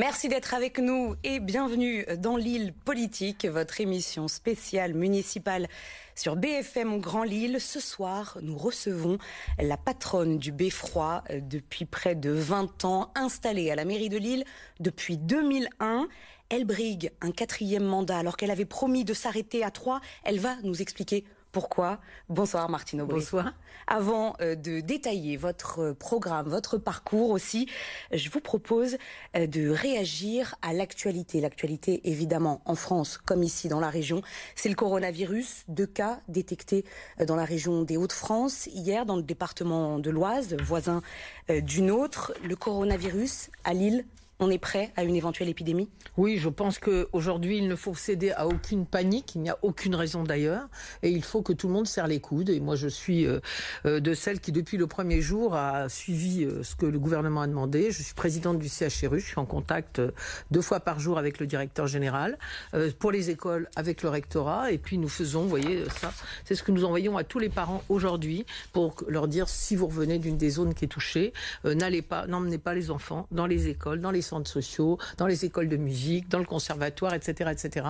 Merci d'être avec nous et bienvenue dans l'île politique, votre émission spéciale municipale sur BFM Grand Lille. Ce soir, nous recevons la patronne du Beffroi euh, depuis près de 20 ans, installée à la mairie de Lille depuis 2001. Elle brigue un quatrième mandat alors qu'elle avait promis de s'arrêter à trois. Elle va nous expliquer pourquoi? Bonsoir Martine Aubry. Bonsoir. Avant euh, de détailler votre programme, votre parcours aussi, je vous propose euh, de réagir à l'actualité. L'actualité évidemment en France comme ici dans la région, c'est le coronavirus. Deux cas détectés euh, dans la région des Hauts-de-France. Hier dans le département de l'Oise, voisin d'une autre, le coronavirus à Lille on est prêt à une éventuelle épidémie? Oui, je pense qu'aujourd'hui, il ne faut céder à aucune panique. Il n'y a aucune raison d'ailleurs. Et il faut que tout le monde serre les coudes. Et moi, je suis euh, euh, de celle qui, depuis le premier jour, a suivi euh, ce que le gouvernement a demandé. Je suis présidente du CHRU. Je suis en contact deux fois par jour avec le directeur général. Pour les écoles, avec le rectorat. Et puis, nous faisons, vous voyez, ça, c'est ce que nous envoyons à tous les parents aujourd'hui pour leur dire si vous revenez d'une des zones qui est touchée, n'allez pas, n'emmenez pas les enfants dans les écoles, dans les centres sociaux, dans les écoles de musique, dans le conservatoire, etc. etc.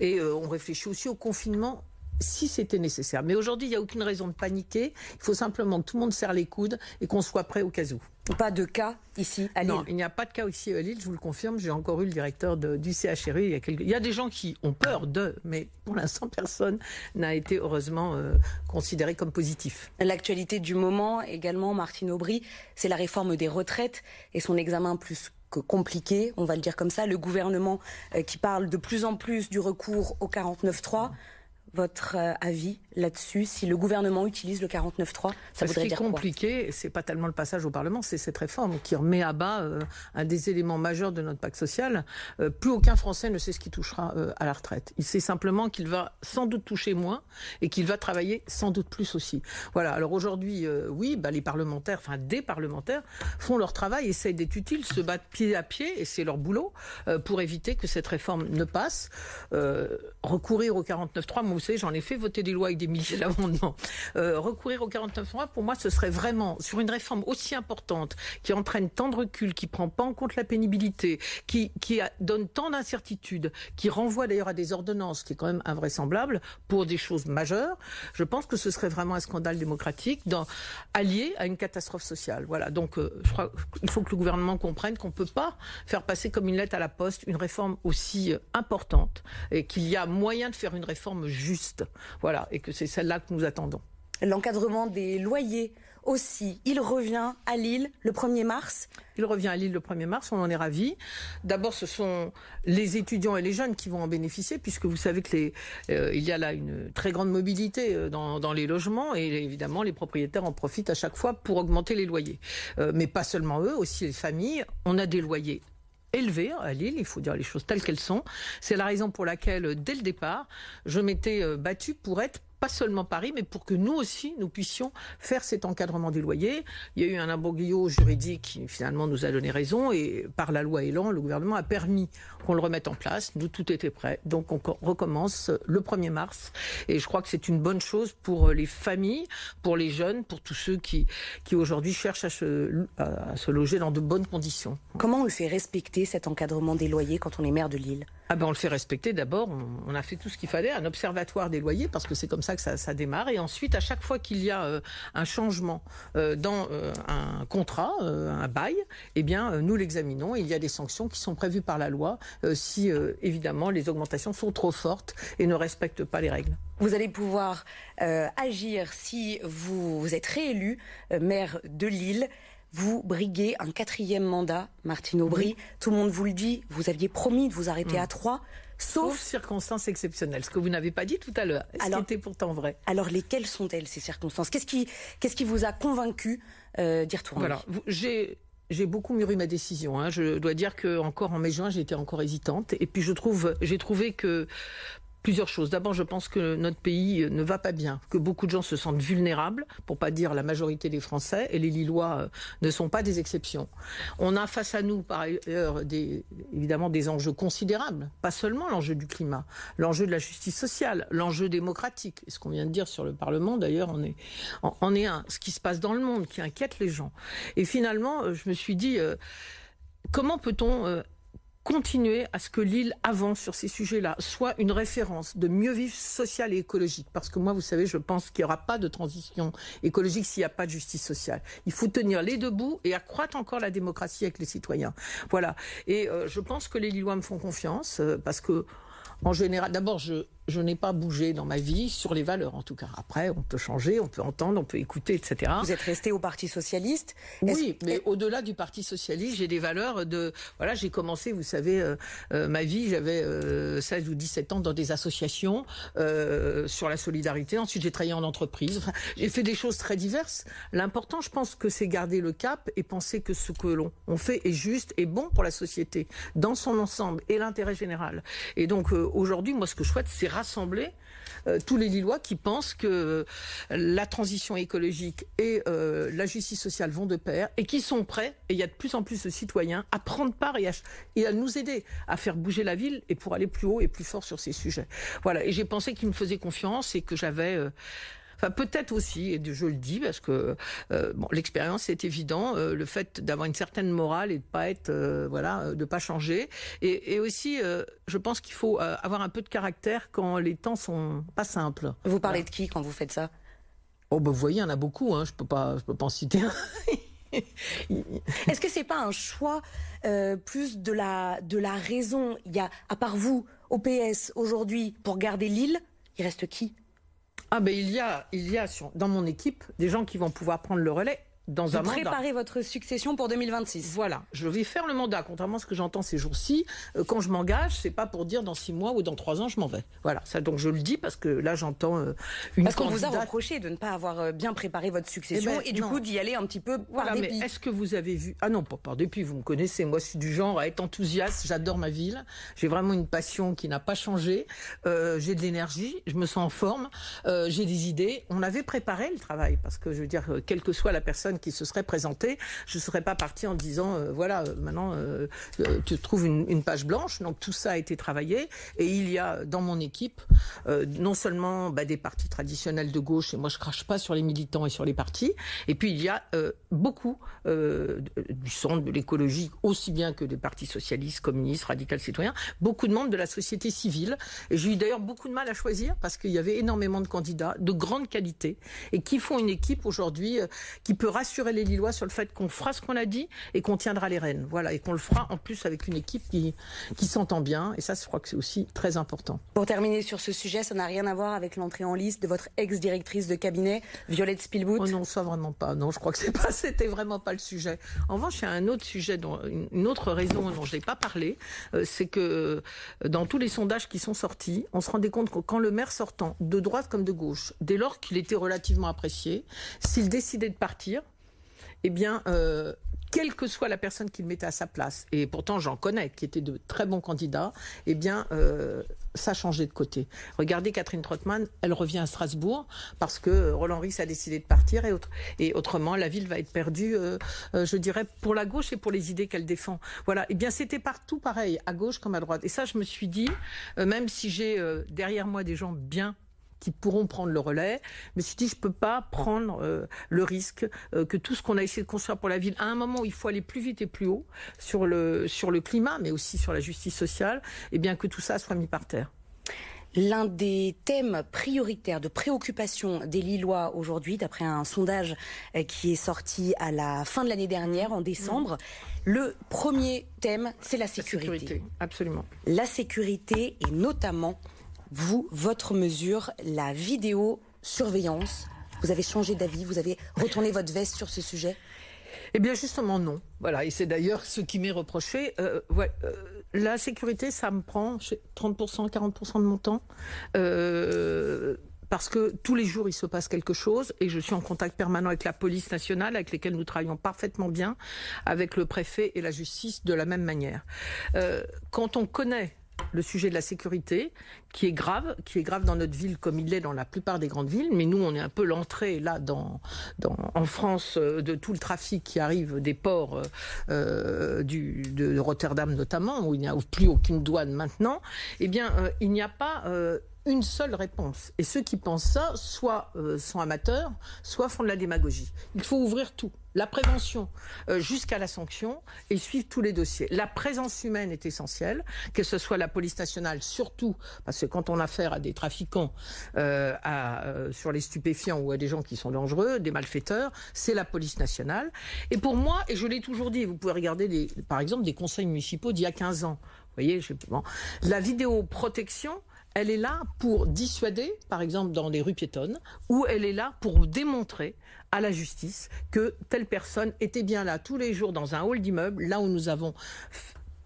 Et euh, on réfléchit aussi au confinement si c'était nécessaire. Mais aujourd'hui, il n'y a aucune raison de paniquer. Il faut simplement que tout le monde serre les coudes et qu'on soit prêt au cas où. Pas de cas ici à Lille? Non, il n'y a pas de cas ici à Lille, je vous le confirme. J'ai encore eu le directeur du CHRU. Il y, a il y a des gens qui ont peur de, mais pour l'instant, personne n'a été heureusement euh, considéré comme positif. L'actualité du moment également, Martine Aubry, c'est la réforme des retraites et son examen plus compliqué, on va le dire comme ça, le gouvernement euh, qui parle de plus en plus du recours au 49-3 votre euh, avis là-dessus Si le gouvernement utilise le 49.3, ça voudrait dire quoi Ce qui est compliqué, c'est pas tellement le passage au Parlement, c'est cette réforme qui remet à bas euh, un des éléments majeurs de notre pacte social. Euh, plus aucun Français ne sait ce qui touchera à la retraite. Il sait simplement qu'il va sans doute toucher moins et qu'il va travailler sans doute plus aussi. Voilà. Alors aujourd'hui, oui, bah, les parlementaires, enfin des parlementaires, font leur travail, essayent d'être utiles, se battent pied à pied, et c'est leur boulot, pour éviter que cette réforme ne passe. recourir au 49.3, moi j'en ai fait voter des lois avec des milliers d'amendements. Euh, recourir au 49 mois, pour moi, ce serait vraiment, sur une réforme aussi importante, qui entraîne tant de recul, qui prend pas en compte la pénibilité, qui, donne tant d'incertitudes, qui renvoie d'ailleurs à des ordonnances, qui est quand même invraisemblable, pour des choses majeures, je pense que ce serait vraiment un scandale démocratique allié à une catastrophe sociale. Voilà. Donc, euh, je crois qu'il faut que le gouvernement comprenne qu'on peut pas faire passer comme une lettre à la poste une réforme aussi euh, importante et qu'il y a moyen de faire une réforme juste voilà, et que c'est celle-là que nous attendons. L'encadrement des loyers aussi. Il revient à Lille le 1er mars? Il revient à Lille le 1er mars, on en est ravis. D'abord, ce sont les étudiants et les jeunes qui vont en bénéficier, puisque vous savez qu'il euh, y a là une très grande mobilité euh, dans, les logements, et évidemment, les propriétaires en profitent à chaque fois pour augmenter les loyers. Euh, mais pas seulement eux, aussi les familles. On a des loyers élevé à Lille, il faut dire les choses telles qu'elles sont. C'est la raison pour laquelle, dès le départ, je m'étais euh, battue pour être pas seulement Paris, mais pour que nous aussi, nous puissions faire cet encadrement des loyers. Il y a eu un imbroglio juridique qui finalement nous a donné raison et par la loi Elan, le gouvernement a permis qu'on le remette en place. Nous, tout était prêt. Donc on recommence le 1er mars et je crois que c'est une bonne chose pour les familles, pour les jeunes, pour tous ceux qui, qui aujourd'hui cherchent à se, à se loger dans de bonnes conditions. Comment on le fait respecter cet encadrement des loyers quand on est maire de Lille? Ah ben on le fait respecter d'abord, on, a fait tout ce qu'il fallait, un observatoire des loyers, parce que c'est comme ça que ça, démarre. Et ensuite, à chaque fois qu'il y a euh, un changement euh, dans euh, un contrat, un bail, eh bien, nous l'examinons. Il y a des sanctions qui sont prévues par la loi si, évidemment, les augmentations sont trop fortes et ne respectent pas les règles. Vous allez pouvoir agir si vous êtes réélu maire de Lille. Vous briguez un quatrième mandat, Martine Aubry. Tout le monde vous le dit. Vous aviez promis de vous arrêter à trois. Sauf, circonstances exceptionnelles, ce que vous n'avez pas dit tout à l'heure, ce qui était pourtant vrai? Alors, lesquelles sont-elles, ces circonstances? Qu'est-ce qui, qu'est-ce qui vous a convaincu euh, d'y retourner? Voilà, j'ai j'ai beaucoup mûri ma décision. Hein. Je dois dire que encore en mai-juin, j'étais encore hésitante. Et puis je trouve, j'ai trouvé que Plusieurs choses. D'abord, je pense que notre pays ne va pas bien, que beaucoup de gens se sentent vulnérables, pour pas dire la majorité des Français, et les Lillois euh, ne sont pas des exceptions. On a face à nous, par ailleurs, évidemment des enjeux considérables, pas seulement l'enjeu du climat, l'enjeu de la justice sociale, l'enjeu démocratique. Et ce qu'on vient de dire sur le Parlement, d'ailleurs, on est, en est un. Ce qui se passe dans le monde, qui inquiète les gens. Et finalement, euh, je me suis dit, euh, comment peut-on continuer à ce que l'île avance sur ces sujets-là, soit une référence de mieux vivre social et écologique. Parce que moi, vous savez, je pense qu'il n'y aura pas de transition écologique s'il n'y a pas de justice sociale. Il faut tenir les deux bouts et accroître encore la démocratie avec les citoyens. Voilà. Et euh, je pense que les Lillois me font confiance euh, parce que, en général, d'abord, je, je n'ai pas bougé dans ma vie sur les valeurs, en tout cas. Après, on peut changer, on peut entendre, on peut écouter, etc. Vous êtes resté au Parti socialiste Oui, mais au-delà du Parti socialiste, j'ai des valeurs de. Voilà, j'ai commencé, vous savez, euh, euh, ma vie, j'avais 16 euh, ou 17 ans dans des associations sur la solidarité. Ensuite, j'ai travaillé en entreprise. Enfin, j'ai fait des choses très diverses. L'important, je pense que c'est garder le cap et penser que ce que l'on fait est juste et bon pour la société dans son ensemble et l'intérêt général. Et donc, aujourd'hui, moi, ce que je souhaite, c'est rassembler euh, tous les Lillois qui pensent que euh, la transition écologique et euh, la justice sociale vont de pair et qui sont prêts, et il y a de plus en plus de citoyens, à prendre part et à, et à nous aider à faire bouger la ville et pour aller plus haut et plus fort sur ces sujets. Voilà, et j'ai pensé qu'ils me faisaient confiance et que j'avais peut-être aussi, et je le dis parce que euh, bon, l'expérience c'est évident, euh, le fait d'avoir une certaine morale et de pas être, euh, voilà, de pas changer, et, aussi, je pense qu'il faut avoir un peu de caractère quand les temps sont pas simples. Vous parlez de qui quand vous faites ça? Oh ben vous voyez, il y en a beaucoup, hein, je peux pas, je peux pas en citer un. Est-ce que c'est pas un choix plus de la de la raison? Il y a, à part vous, au PS aujourd'hui, pour garder l'île, il reste qui? Ah ben il y a, il y a dans mon équipe des gens qui vont pouvoir prendre le relais dans Vous un préparez votre succession pour 2026. Voilà, je vais faire le mandat. Contrairement à ce que j'entends ces jours-ci, euh, quand je m'engage, c'est pas pour dire dans six mois ou dans trois ans je m'en vais. Voilà, ça donc je le dis parce que là j'entends euh, une. Parce qu'on vous a reproché de ne pas avoir euh, bien préparé votre succession eh ben, et du coup d'y aller un petit peu par voilà, Mais est-ce que vous avez vu Ah non, pas par dépit. Vous me connaissez. Moi, je suis du genre à être enthousiaste. J'adore ma ville. J'ai vraiment une passion qui n'a pas changé. j'ai de l'énergie. Je me sens en forme. j'ai des idées. On avait préparé le travail parce que je veux dire, quelle que soit la personne qui se serait présentée, je ne serais pas partie en disant euh, voilà, euh, maintenant euh, tu trouves une, page blanche. Donc tout ça a été travaillé et il y a dans mon équipe non seulement bah, des partis traditionnels de gauche et moi je crache pas sur les militants et sur les partis, et puis il y a beaucoup du centre de l'écologie aussi bien que des partis socialistes, communistes, radicaux, citoyens, beaucoup de membres de la société civile. J'ai eu d'ailleurs beaucoup de mal à choisir parce qu'il y avait énormément de candidats de grande qualité et qui font une équipe aujourd'hui qui peut rassurer les Lillois sur le fait qu'on fera ce qu'on a dit et qu'on tiendra les rênes. Voilà, et qu'on le fera en plus avec une équipe qui, qui s'entend bien. Et ça, je crois que c'est aussi très important. Pour terminer sur ce sujet, ça n'a rien à voir avec l'entrée en liste de votre ex-directrice de cabinet, Violette Spielboot Oh non, ça vraiment pas. Non, je crois que c'est pas, c'était vraiment pas le sujet. En revanche, il y a un autre sujet, dont, une autre raison dont je n'ai pas parlé, euh, c'est que euh, dans tous les sondages qui sont sortis, on se rendait compte que quand le maire sortant, de droite comme de gauche, dès lors qu'il était relativement apprécié, s'il décidait de partir, eh bien, euh, quelle que soit la personne qu'il mettait à sa place, et pourtant j'en connais qui étaient de très bons candidats, eh bien, euh, ça changeait de côté. Regardez Catherine Trottmann, elle revient à Strasbourg parce que Roland Ries a décidé de partir et, autre, et autrement la ville va être perdue, euh, je dirais, pour la gauche et pour les idées qu'elle défend. Voilà. Eh bien, c'était partout pareil, à gauche comme à droite. Et ça, je me suis dit, même si j'ai derrière moi des gens bien qui pourront prendre le relais. Je me suis dit, je peux pas prendre euh, le risque euh, que tout ce qu'on a essayé de construire pour la ville, à un moment où il faut aller plus vite et plus haut sur le, sur le climat, mais aussi sur la justice sociale, et eh bien que tout ça soit mis par terre. L'un des thèmes prioritaires de préoccupation des Lillois aujourd'hui, d'après un sondage euh, qui est sorti à la fin de l'année dernière, en décembre, le premier thème, c'est la sécurité. La sécurité, absolument. La sécurité et notamment vous, votre mesure, la vidéosurveillance. Vous avez changé d'avis, vous avez retourné votre veste sur ce sujet? Eh bien, justement, non. Voilà, et c'est d'ailleurs ce qui m'est reproché. Euh, euh, la sécurité, ça me prend 30%, 40% de mon temps. Euh, parce que tous les jours, il se passe quelque chose et je suis en contact permanent avec la police nationale, avec lesquels nous travaillons parfaitement bien, avec le préfet et la justice de la même manière. quand on connaît le sujet de la sécurité, qui est grave, qui est grave dans notre ville comme il l'est dans la plupart des grandes villes. Mais nous, on est un peu l'entrée là dans, en France euh, de tout le trafic qui arrive des ports euh, euh, de Rotterdam notamment, où il n'y a plus aucune douane maintenant. Eh bien, il n'y a pas une seule réponse. Et ceux qui pensent ça, soit sont amateurs, soit font de la démagogie. Il faut ouvrir tout. La prévention euh, jusqu'à la sanction et suivre tous les dossiers. La présence humaine est essentielle, que ce soit la police nationale, surtout parce que quand on a affaire à des trafiquants euh, sur les stupéfiants ou à des gens qui sont dangereux, des malfaiteurs, c'est la police nationale. Et pour moi, et je l'ai toujours dit, vous pouvez regarder par exemple des conseils municipaux d'il y a 15 ans. Vous voyez, je, bon, la vidéoprotection, elle est là pour dissuader, par exemple dans les rues piétonnes, ou elle est là pour démontrer à la justice que telle personne était bien là tous les jours dans un hall d'immeuble, là où nous avons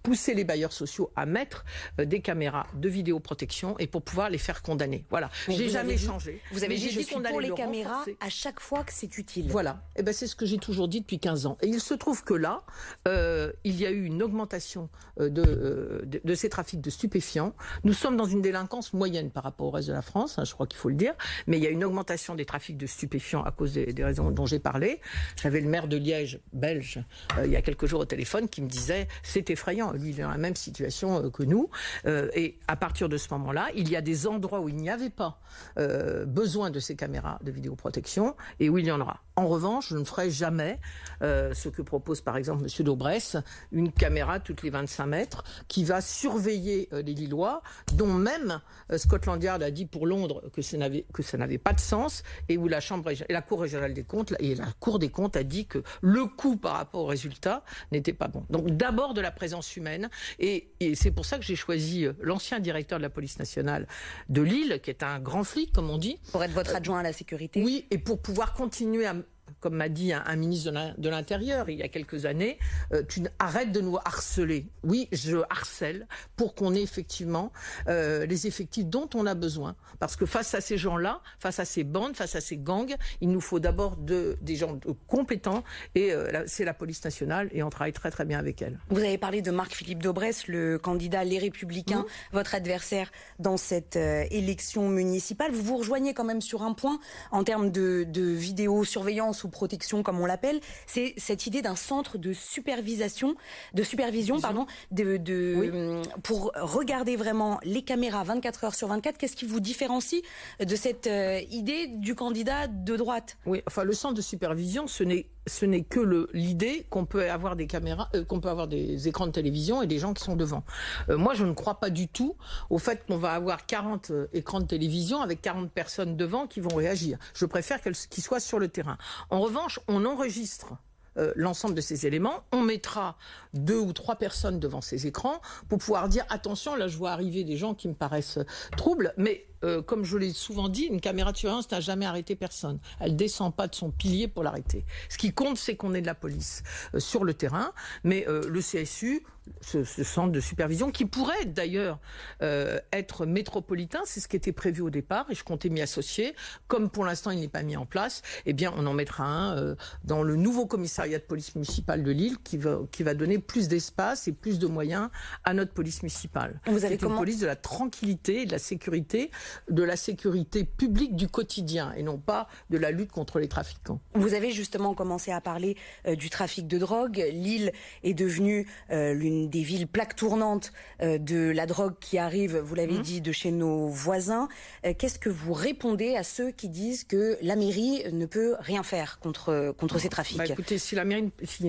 pousser les bailleurs sociaux à mettre euh, des caméras de vidéoprotection et pour pouvoir les faire condamner. Voilà. J'ai jamais changé. Vous avez dit, suis pour les caméras à chaque fois que c'est utile. Voilà. Et eh ben c'est ce que j'ai toujours dit depuis 15 ans. Et il se trouve que là, euh, il y a eu une augmentation euh, de, de, ces trafics de stupéfiants. Nous sommes dans une délinquance moyenne par rapport au reste de la France, hein, je crois qu'il faut le dire. Mais il y a une augmentation des trafics de stupéfiants à cause des, raisons dont j'ai parlé. J'avais le maire de Liège, belge, il y a quelques jours au téléphone, qui me disait c'est effrayant lui, il est dans la même situation euh, que nous. Euh, et à partir de ce moment-là, il y a des endroits où il n'y avait pas euh, besoin de ces caméras de vidéoprotection et où il y en aura. En revanche, je ne ferai jamais ce que propose par exemple M. Daubresse, une caméra toutes les 25 mètres qui va surveiller les Lillois, dont même Scotland Yard a dit pour Londres que ça n'avait pas de sens et où la Chambre et la Cour régionale des comptes et la Cour des comptes a dit que le coût par rapport au résultat n'était pas bon. Donc d'abord de la présence humaine et, c'est pour ça que j'ai choisi euh, l'ancien directeur de la police nationale de Lille, qui est un grand flic, comme on dit. Pour être votre adjoint à la sécurité Oui, et pour pouvoir continuer à, comme m'a dit un, ministre de l'Intérieur il y a quelques années, euh, tu arrêtes de nous harceler. Oui, je harcèle pour qu'on ait effectivement euh, les effectifs dont on a besoin. Parce que face à ces gens-là, face à ces bandes, face à ces gangs, il nous faut d'abord de, des gens compétents et euh, c'est la police nationale et on travaille très très bien avec elle. Vous avez parlé de Marc-Philippe Daubresse, le candidat Les Républicains, mmh. votre adversaire dans cette élection municipale. Vous vous rejoignez quand même sur un point en termes de, de vidéosurveillance ou protection comme on l'appelle, c'est cette idée d'un centre de supervision, de supervision, pardon, de, pour regarder vraiment les caméras 24 heures sur 24. Qu'est-ce qui vous différencie de cette euh, idée du candidat de droite? Oui, enfin le centre de supervision, ce n'est ce n'est que l'idée qu'on peut avoir des caméras, euh, qu'on peut avoir des écrans de télévision et des gens qui sont devant. Euh, moi, je ne crois pas du tout au fait qu'on va avoir 40 écrans de télévision avec 40 personnes devant qui vont réagir. Je préfère qu'ils soient sur le terrain. En revanche, on enregistre euh, l'ensemble de ces éléments. On mettra deux ou trois personnes devant ces écrans pour pouvoir dire attention, là je vois arriver des gens qui me paraissent troubles, mais euh, comme je l'ai souvent dit, une caméra de surveillance n'a jamais arrêté personne. Elle descend pas de son pilier pour l'arrêter. Ce qui compte, c'est qu'on ait de la police euh, sur le terrain, mais le CSU ce, centre de supervision qui pourrait d'ailleurs euh, être métropolitain, c'est ce qui était prévu au départ et je comptais m'y associer. Comme pour l'instant il n'est pas mis en place, eh bien on en mettra un euh, dans le nouveau commissariat de police municipale de Lille qui va, qui va donner plus d'espace et plus de moyens à notre police municipale. Vous avez une police de la tranquillité et de la sécurité, de la sécurité publique du quotidien et non pas de la lutte contre les trafiquants. Vous avez justement commencé à parler euh, du trafic de drogue. Lille est devenue l'une des villes plaques tournantes euh, de la drogue qui arrive, vous l'avez mmh. dit, de chez nos voisins. Euh, qu'est-ce que vous répondez à ceux qui disent que la mairie ne peut rien faire contre, contre ces trafics? bah, Écoutez, si la mairie si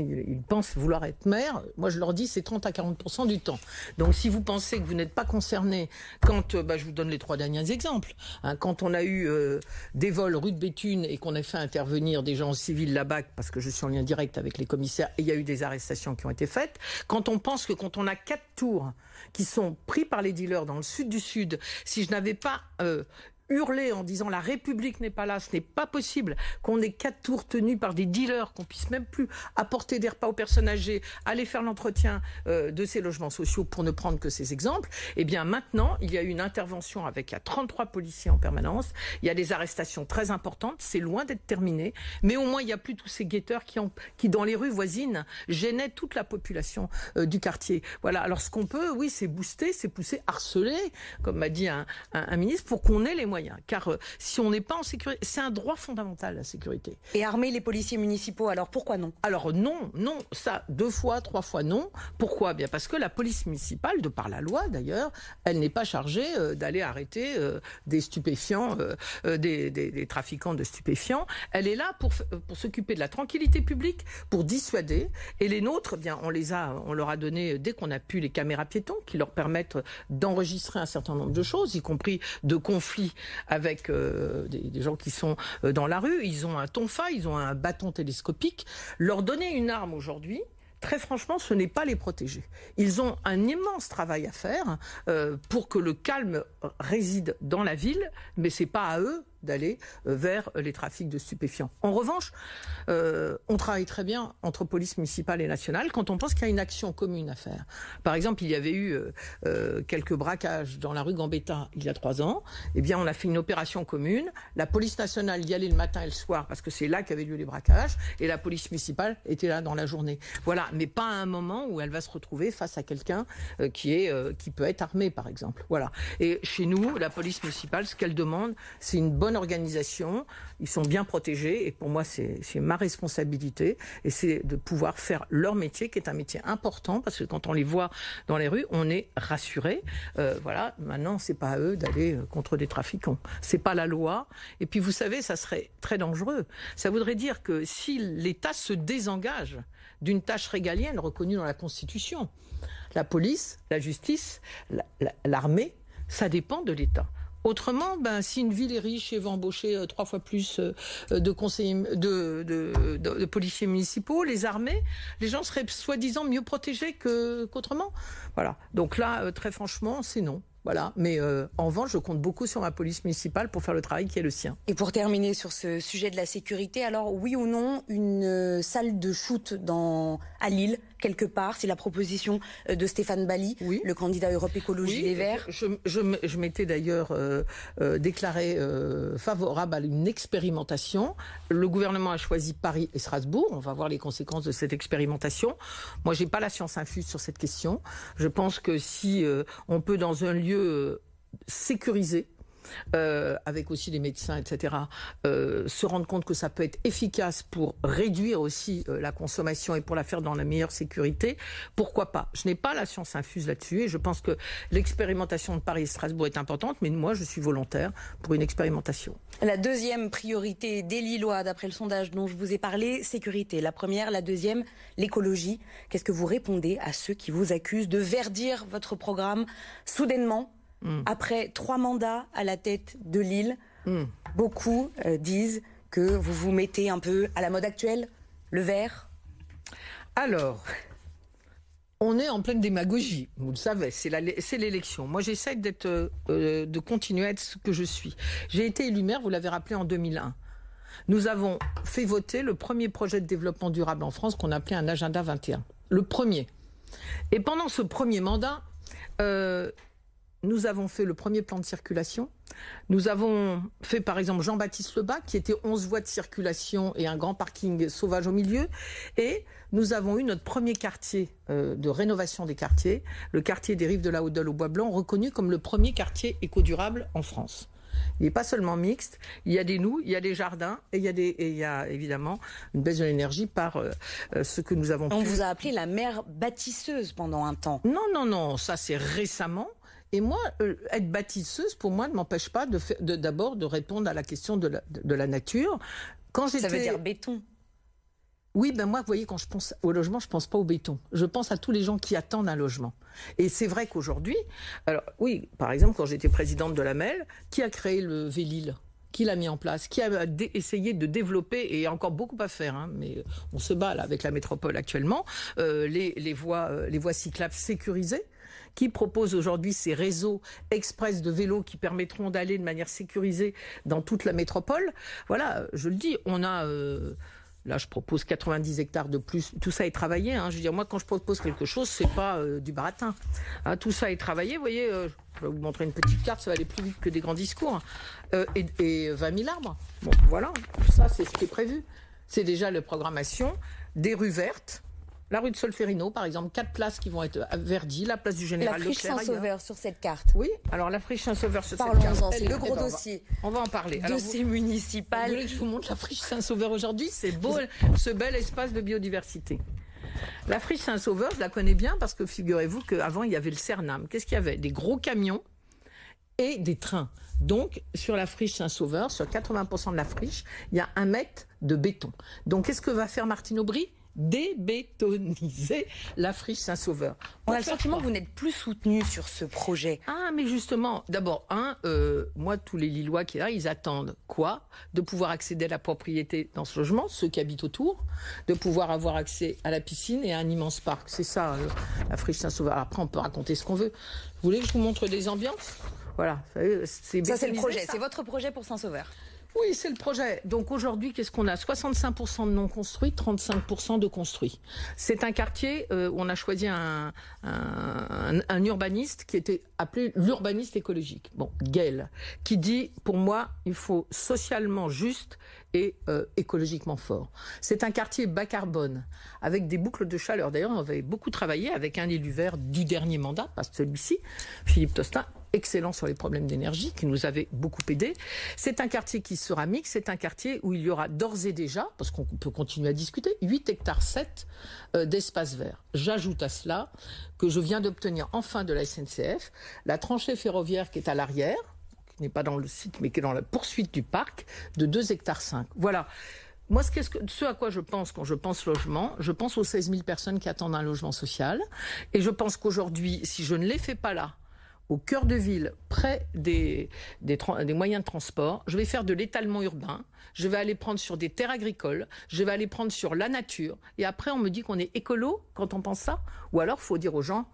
pense vouloir être maire, moi je leur dis c'est 30 à 40 du temps. Donc si vous pensez que vous n'êtes pas concerné quand, euh, bah, je vous donne les trois derniers exemples, hein, quand on a eu des vols rue de Béthune et qu'on a fait intervenir des gens civils là-bas, parce que je suis en lien direct avec les commissaires, il y a eu des arrestations qui ont été faites, quand on pense que quand on a quatre tours qui sont pris par les dealers dans le sud du sud, si je n'avais pas euh, hurler en disant la République n'est pas là, ce n'est pas possible qu'on ait quatre tours tenus par des dealers, qu'on puisse même plus apporter des repas aux personnes âgées, aller faire l'entretien euh, de ces logements sociaux pour ne prendre que ces exemples. Eh bien maintenant, il y a eu une intervention avec 33 policiers en permanence, il y a des arrestations très importantes, c'est loin d'être terminé, mais au moins il n'y a plus tous ces guetteurs qui, dans les rues voisines gênaient toute la population euh, du quartier. Voilà, alors ce qu'on peut, oui, c'est booster, c'est pousser, harceler, comme m'a dit un ministre, pour qu'on ait les moyens moyens. Car euh, si on n'est pas en sécurité, c'est un droit fondamental, la sécurité. Et armer les policiers municipaux, alors pourquoi non? Alors non, non, ça, deux fois, trois fois non. Pourquoi? Bien parce que la police municipale, de par la loi d'ailleurs, elle n'est pas chargée euh, d'aller arrêter des stupéfiants, des, des, trafiquants de stupéfiants. Elle est là pour, pour s'occuper de la tranquillité publique, pour dissuader. Et les nôtres, eh bien, on les a, on leur a donné dès qu'on a pu les caméras piétons qui leur permettent d'enregistrer un certain nombre de choses, y compris de conflits avec euh, des, gens qui sont euh, dans la rue. Ils ont un tonfa, ils ont un bâton télescopique. Leur donner une arme aujourd'hui, très franchement, ce n'est pas les protéger. Ils ont un immense travail à faire euh, pour que le calme réside dans la ville, mais c'est pas à eux d'aller euh, vers les trafics de stupéfiants. En revanche, euh, on travaille très bien entre police municipale et nationale quand on pense qu'il y a une action commune à faire. Par exemple, il y avait eu euh, quelques braquages dans la rue Gambetta il y a trois ans. Eh bien, on a fait une opération commune. La police nationale y allait le matin et le soir parce que c'est là qu'avaient lieu les braquages, et la police municipale était là dans la journée. Voilà, mais pas à un moment où elle va se retrouver face à quelqu'un qui est qui peut être armé, par exemple. Voilà. Et chez nous, la police municipale, ce qu'elle demande, c'est une bonne organisation, ils sont bien protégés et pour moi c'est ma responsabilité et c'est de pouvoir faire leur métier qui est un métier important parce que quand on les voit dans les rues, on est rassuré. Euh, voilà, maintenant c'est pas à eux d'aller euh, contre des trafiquants, c'est pas la loi. Et puis vous savez, ça serait très dangereux. Ça voudrait dire que si l'État se désengage d'une tâche régalienne reconnue dans la Constitution, la police, la justice, l'armée, ça dépend de l'État. Autrement, ben, si une ville est riche et va embaucher euh, trois fois plus euh, de conseillers, de, policiers municipaux, les armées, les gens seraient soi-disant mieux protégés qu'autrement. voilà. Donc là, euh, très franchement, c'est non. Voilà. Mais en revanche, je compte beaucoup sur ma police municipale pour faire le travail qui est le sien. Et pour terminer sur ce sujet de la sécurité, alors oui ou non, une salle de shoot à Lille quelque part. C'est la proposition euh, de Stéphane Bali, le candidat Europe Écologie Les Verts. Je, je, m'étais d'ailleurs euh, euh, déclaré favorable à une expérimentation. Le gouvernement a choisi Paris et Strasbourg. On va voir les conséquences de cette expérimentation. Moi, j'ai pas la science infuse sur cette question. Je pense que si on peut dans un lieu sécurisé, euh, avec aussi les médecins, etc., euh, se rendre compte que ça peut être efficace pour réduire aussi euh, la consommation et pour la faire dans la meilleure sécurité, pourquoi pas? Je n'ai pas la science infuse là-dessus et je pense que l'expérimentation de Paris et Strasbourg est importante, mais moi, je suis volontaire pour une expérimentation. La deuxième priorité des Lillois, d'après le sondage dont je vous ai parlé, sécurité. La première, la deuxième, l'écologie. Qu'est-ce que vous répondez à ceux qui vous accusent de verdir votre programme soudainement Mm. Après trois mandats à la tête de Lille, mm. beaucoup euh, disent que vous vous mettez un peu à la mode actuelle, le vert. Alors, on est en pleine démagogie, vous le savez, c'est l'élection. Moi, j'essaie d'être, euh, euh, de continuer à être ce que je suis. J'ai été élu maire, vous l'avez rappelé, en 2001. Nous avons fait voter le premier projet de développement durable en France qu'on appelait un agenda 21. Le premier. Et pendant ce premier mandat, nous avons fait le premier plan de circulation. Nous avons fait par exemple Jean-Baptiste Lebas, qui était 11 voies de circulation et un grand parking sauvage au milieu. Et nous avons eu notre premier quartier euh, de rénovation des quartiers, le quartier des rives de la Haute-Dole au Bois Blanc, reconnu comme le premier quartier éco-durable en France. Il n'est pas seulement mixte, il y a des nous, il y a des jardins et il y a, des, il y a évidemment une baisse de l'énergie par euh, euh, ce que nous avons On vous a appelé la mère bâtisseuse pendant un temps. Non, non, non, ça c'est récemment. Et moi, euh, être bâtisseuse, pour moi, ne m'empêche pas de d'abord de, répondre à la question de la, de, la nature. Quand Ça veut dire béton. Oui, ben moi, vous voyez, quand je pense au logement, je pense pas au béton. Je pense à tous les gens qui attendent un logement. Et c'est vrai qu'aujourd'hui, alors oui, par exemple, quand j'étais présidente de la MEL, qui a créé le Vélil? Qui l'a mis en place, qui a essayé de développer, et il y a encore beaucoup à faire, hein, mais on se bat là avec la métropole actuellement, euh, les, les, voies, euh, les voies cyclables sécurisées qui propose aujourd'hui ces réseaux express de vélos qui permettront d'aller de manière sécurisée dans toute la métropole. Voilà, je le dis, on a... Euh, là, je propose 90 hectares de plus. Tout ça est travaillé. Hein. Je veux dire, moi, quand je propose quelque chose, c'est pas euh, du baratin. Hein, tout ça est travaillé. Vous voyez, euh, je vais vous montrer une petite carte. Ça va aller plus vite que des grands discours. et, et 20 000 arbres. Bon, voilà. Ça, c'est ce qui est prévu. C'est déjà la programmation des rues vertes La rue de Solferino, par exemple, quatre places qui vont être verdies, la place du Général La friche Saint-Sauveur sur cette carte. Oui, alors la friche Saint-Sauveur sur cette carte. Parlons-en, c'est le gros dossier. On va, en parler. Dossier municipal. Vous voulez que je vous montre la friche Saint-Sauveur aujourd'hui? C'est beau, ce bel espace de biodiversité. La friche Saint-Sauveur, je la connais bien parce que figurez-vous qu'avant, il y avait le Cernam. Qu'est-ce qu'il y avait? Des gros camions et des trains. Donc, sur la friche Saint-Sauveur, sur 80% de la friche, il y a un mètre de béton. Donc, qu'est-ce que va faire Martine Aubry? Débétoniser la friche Saint-Sauveur. On a le sentiment que vous n'êtes plus soutenu sur ce projet. Ah, mais justement, d'abord, un, euh, moi, tous les Lillois qui sont là, ils attendent quoi? De pouvoir accéder à la propriété dans ce logement, ceux qui habitent autour, de pouvoir avoir accès à la piscine et à un immense parc. C'est ça, euh, la friche Saint-Sauveur. Après, on peut raconter ce qu'on veut. Vous voulez que je vous montre des ambiances? Voilà, c'est Ça, c'est le projet, c'est votre projet pour Saint-Sauveur oui, c'est le projet. Donc aujourd'hui, qu'est-ce qu'on a? 65% de non construits, 35% de construits. C'est un quartier euh, où on a choisi un, urbaniste qui était appelé l'urbaniste écologique. Bon, Gaël, qui dit, pour moi, il faut socialement juste et euh, écologiquement fort. C'est un quartier bas carbone, avec des boucles de chaleur. D'ailleurs, on avait beaucoup travaillé avec un élu vert du dernier mandat, pas celui-ci, Philippe Tostin, excellent sur les problèmes d'énergie, qui nous avait beaucoup aidé. C'est un quartier qui sera mixte, c'est un quartier où il y aura d'ores et déjà, parce qu'on peut continuer à discuter, 8 hectares 7 euh, d'espace vert. J'ajoute à cela que je viens d'obtenir enfin de la SNCF la tranchée ferroviaire qui est à l'arrière, qui n'est pas dans le site, mais qui est dans la poursuite du parc, de 2 hectares 5. Voilà. Moi, ce, ce, à quoi je pense quand je pense logement, je pense aux 16 000 personnes qui attendent un logement social. Et je pense qu'aujourd'hui, si je ne les fais pas là, au cœur de ville, près des, moyens de transport. Je vais faire de l'étalement urbain. Je vais aller prendre sur des terres agricoles. Je vais aller prendre sur la nature. Et après, on me dit qu'on est écolo quand on pense ça. Ou alors, faut dire aux gens,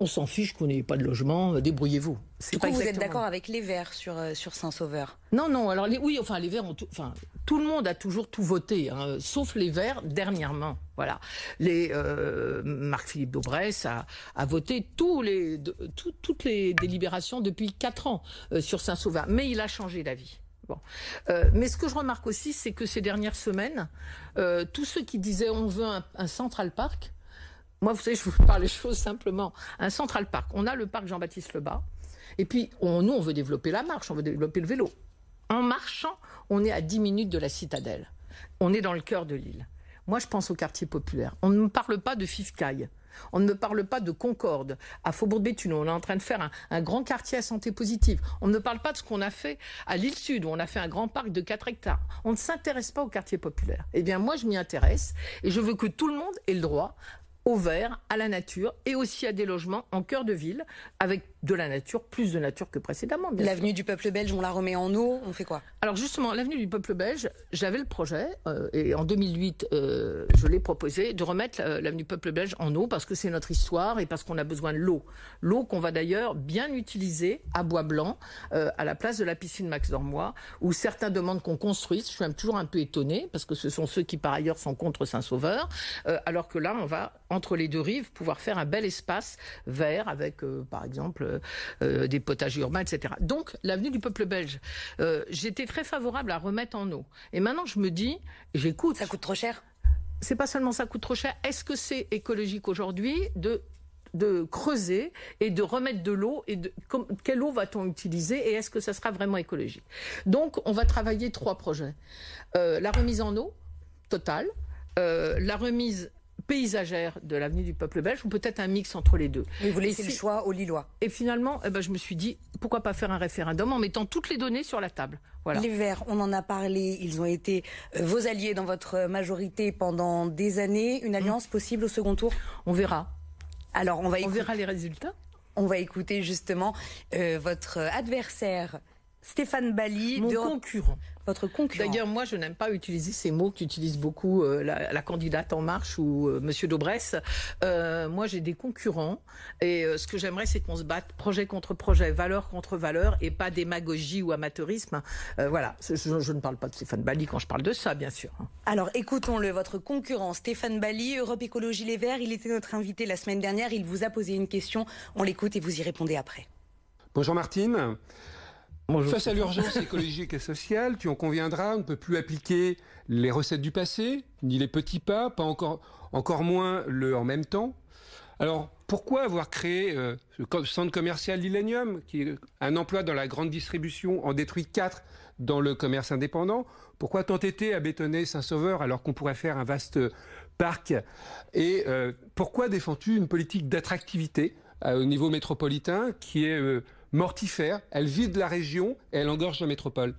on s'en fiche qu'on n'ait pas de logement, débrouillez-vous. Du coup, vous êtes d'accord avec les Verts sur, euh, sur Saint-Sauveur Non, non. Alors, les, oui, enfin, les Verts ont tout, enfin, tout le monde a toujours tout voté, hein, sauf les Verts dernièrement. Voilà. Les, euh, Marc-Philippe Daubresse a, a, voté tous les, toutes les délibérations depuis quatre ans euh, sur Saint-Sauveur. Mais il a changé d'avis. Bon. mais ce que je remarque aussi, c'est que ces dernières semaines, tous ceux qui disaient on veut un, un Central Park, moi, vous savez, je vous parle les choses simplement. Un Central Park. On a le parc Jean-Baptiste Lebas. Et puis, nous, on veut développer la marche, on veut développer le vélo. En marchant, on est à 10 minutes de la citadelle. On est dans le cœur de l'île. Moi, je pense au quartier populaire. On ne me parle pas de Fifcaille. On ne me parle pas de Concorde. À Faubourg-de-Béthune, on est en train de faire un, un, grand quartier à santé positive. On ne parle pas de ce qu'on a fait à l'île Sud, où on a fait un grand parc de 4 hectares. On ne s'intéresse pas au quartier populaire. Eh bien, moi, je m'y intéresse et je veux que tout le monde ait le droit au vert, à la nature et aussi à des logements en cœur de ville avec de la nature, plus de nature que précédemment. L'avenue du peuple belge, on la remet en eau, on fait quoi? Alors justement, l'avenue du peuple belge, j'avais le projet euh, et en 2008, euh, je l'ai proposé de remettre l'avenue du peuple belge en eau parce que c'est notre histoire et parce qu'on a besoin de l'eau. L'eau qu'on va d'ailleurs bien utiliser à Bois Blanc, euh, à la place de la piscine Max Dormois, où certains demandent qu'on construise. Je suis même toujours un peu étonné parce que ce sont ceux qui par ailleurs sont contre Saint-Sauveur, alors que là, on va entre les deux rives, pouvoir faire un bel espace vert avec, euh, par exemple, euh, euh, des potagers urbains, etc. Donc, l'avenue du peuple belge, j'étais très favorable à remettre en eau. Et maintenant, je me dis, j'écoute. Ça coûte trop cher c'est pas seulement ça coûte trop cher. Est-ce que c'est écologique aujourd'hui de de creuser et de remettre de l'eau et de, quelle eau va-t-on utiliser et est-ce que ça sera vraiment écologique? Donc on va travailler trois projets la remise en eau totale, la remise paysagère de l'avenue du peuple belge ou peut-être un mix entre les deux. vous laissez le choix aux Lillois. Et finalement, eh ben, je me suis dit, pourquoi pas faire un référendum en mettant toutes les données sur la table voilà. Les Verts, on en a parlé, ils ont été euh, vos alliés dans votre majorité pendant des années. Une alliance possible au second tour? On verra. Alors, on va On verra les résultats. On va écouter justement euh, votre adversaire Stéphane Bali. Mon concurrent. Votre concurrent. D'ailleurs, moi, je n'aime pas utiliser ces mots qu'utilise beaucoup euh, la, candidate En Marche ou M. Euh, Monsieur Daubresse. Euh, moi, j'ai des concurrents. Et ce que j'aimerais, c'est qu'on se batte projet contre projet, valeur contre valeur, et pas démagogie ou amateurisme. voilà. Je, je, ne parle pas de Stéphane Bali quand je parle de ça, bien sûr. Alors, écoutons-le. Votre concurrent, Stéphane Bali, Europe Écologie Les Verts, il était notre invité la semaine dernière. Il vous a posé une question. On l'écoute et vous y répondez après. Bonjour Martine. Face à l'urgence écologique et sociale, tu en conviendras, on ne peut plus appliquer les recettes du passé, ni les petits pas, pas encore, moins le en même temps. Alors, pourquoi avoir créé euh, ce centre commercial Lillenium, qui est un emploi dans la grande distribution, en détruit quatre dans le commerce indépendant? Pourquoi t'entêter à bétonner Saint-Sauveur alors qu'on pourrait faire un vaste parc? Et euh, pourquoi défends-tu une politique d'attractivité euh, au niveau métropolitain qui est mortifère, elle vide la région et elle engorge la métropole.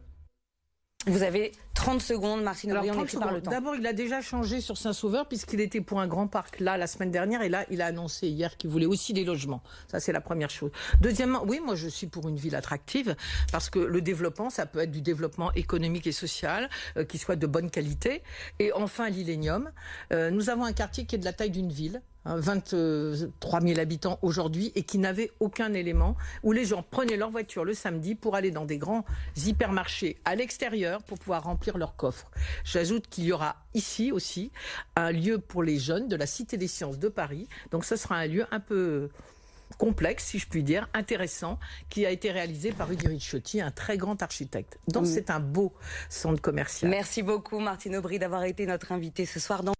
Vous avez 30 secondes, Martine Aubry, on est par le temps. D'abord, il a déjà changé sur Saint-Sauveur puisqu'il était pour un grand parc là la semaine dernière et là, il a annoncé hier qu'il voulait aussi des logements. Ça, c'est la première chose. Deuxièmement, oui, moi, je suis pour une ville attractive parce que le développement, ça peut être du développement économique et social euh, qui soit de bonne qualité. Et enfin, l'Illénium. Euh, nous avons un quartier qui est de la taille d'une ville 23 000 habitants aujourd'hui et qui n'avaient aucun élément, où les gens prenaient leur voiture le samedi pour aller dans des grands hypermarchés à l'extérieur pour pouvoir remplir leurs coffres. J'ajoute qu'il y aura ici aussi un lieu pour les jeunes de la Cité des Sciences de Paris. Donc ce sera un lieu un peu complexe, si je puis dire, intéressant, qui a été réalisé par Rudy Ricciotti, un très grand architecte. Donc c'est un beau centre commercial. Merci beaucoup Martine Aubry d'avoir été notre invitée ce soir dans